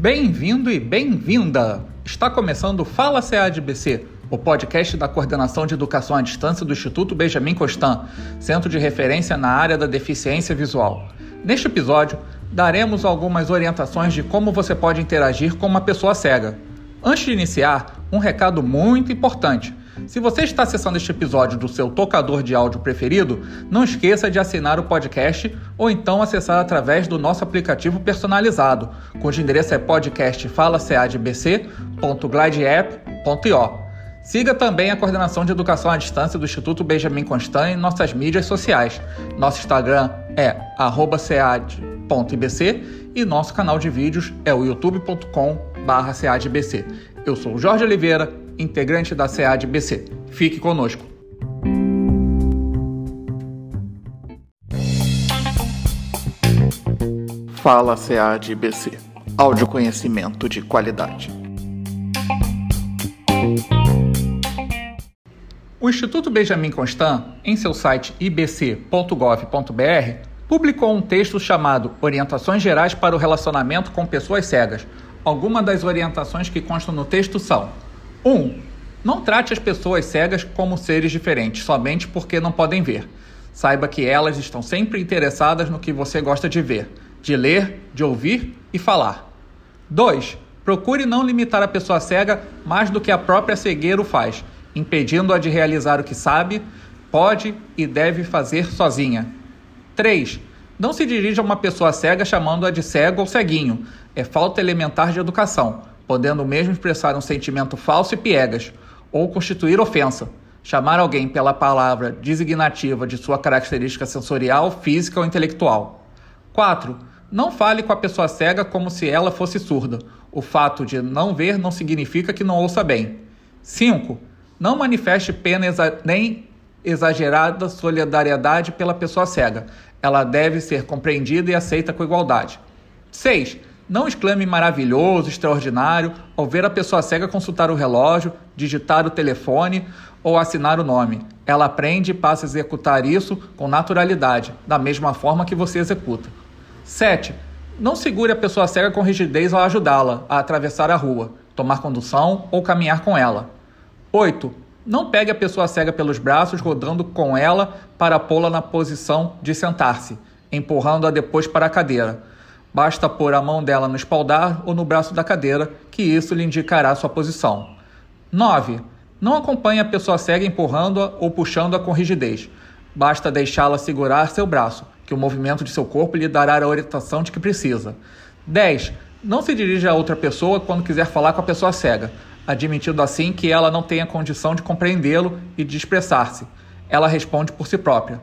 Bem-vindo e bem-vinda! Está começando Fala CADBC, o podcast da Coordenação de Educação à Distância do Instituto Benjamin Constant, centro de referência na área da deficiência visual. Neste episódio, daremos algumas orientações de como você pode interagir com uma pessoa cega. Antes de iniciar, um recado muito importante. Se você está acessando este episódio do seu tocador de áudio preferido, não esqueça de assinar o podcast ou então acessar através do nosso aplicativo personalizado, cujo endereço é podcastfalacadbc.glideapp.io. Siga também a coordenação de educação à distância do Instituto Benjamin Constant em nossas mídias sociais. Nosso Instagram é @cead.ibc e nosso canal de vídeos é o youtube.com/ceadbc. Eu sou Jorge Oliveira integrante da SEAD-BC. Fique conosco. Fala SEAD-BC. Áudio conhecimento de qualidade. O Instituto Benjamin Constant, em seu site ibc.gov.br, publicou um texto chamado Orientações Gerais para o Relacionamento com Pessoas Cegas. Algumas das orientações que constam no texto são 1. Um, não trate as pessoas cegas como seres diferentes somente porque não podem ver. Saiba que elas estão sempre interessadas no que você gosta de ver, de ler, de ouvir e falar. 2. Procure não limitar a pessoa cega mais do que a própria cegueira o faz, impedindo-a de realizar o que sabe, pode e deve fazer sozinha. 3. Não se dirija a uma pessoa cega chamando-a de cego ou ceguinho. É falta elementar de educação podendo mesmo expressar um sentimento falso e piegas, ou constituir ofensa, chamar alguém pela palavra designativa de sua característica sensorial, física ou intelectual. 4. Não fale com a pessoa cega como se ela fosse surda. O fato de não ver não significa que não ouça bem. 5. Não manifeste pena exa nem exagerada solidariedade pela pessoa cega. Ela deve ser compreendida e aceita com igualdade. 6 não exclame maravilhoso, extraordinário ao ver a pessoa cega consultar o relógio, digitar o telefone ou assinar o nome. Ela aprende e passa a executar isso com naturalidade, da mesma forma que você executa. 7. Não segure a pessoa cega com rigidez ao ajudá-la a atravessar a rua, tomar condução ou caminhar com ela. 8. Não pegue a pessoa cega pelos braços, rodando com ela para pô-la na posição de sentar-se, empurrando-a depois para a cadeira. Basta pôr a mão dela no espaldar ou no braço da cadeira, que isso lhe indicará sua posição. 9. Não acompanhe a pessoa cega empurrando-a ou puxando-a com rigidez. Basta deixá-la segurar seu braço, que o movimento de seu corpo lhe dará a orientação de que precisa. 10. Não se dirija a outra pessoa quando quiser falar com a pessoa cega, admitindo assim que ela não tenha condição de compreendê-lo e de expressar-se. Ela responde por si própria.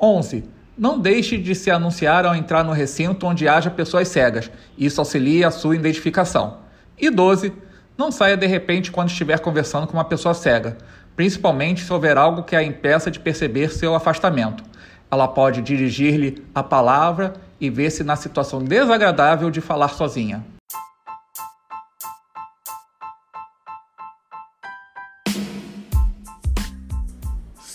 11. Não deixe de se anunciar ao entrar no recinto onde haja pessoas cegas. Isso auxilia a sua identificação. E 12. Não saia de repente quando estiver conversando com uma pessoa cega, principalmente se houver algo que a impeça de perceber seu afastamento. Ela pode dirigir-lhe a palavra e ver-se na situação desagradável de falar sozinha.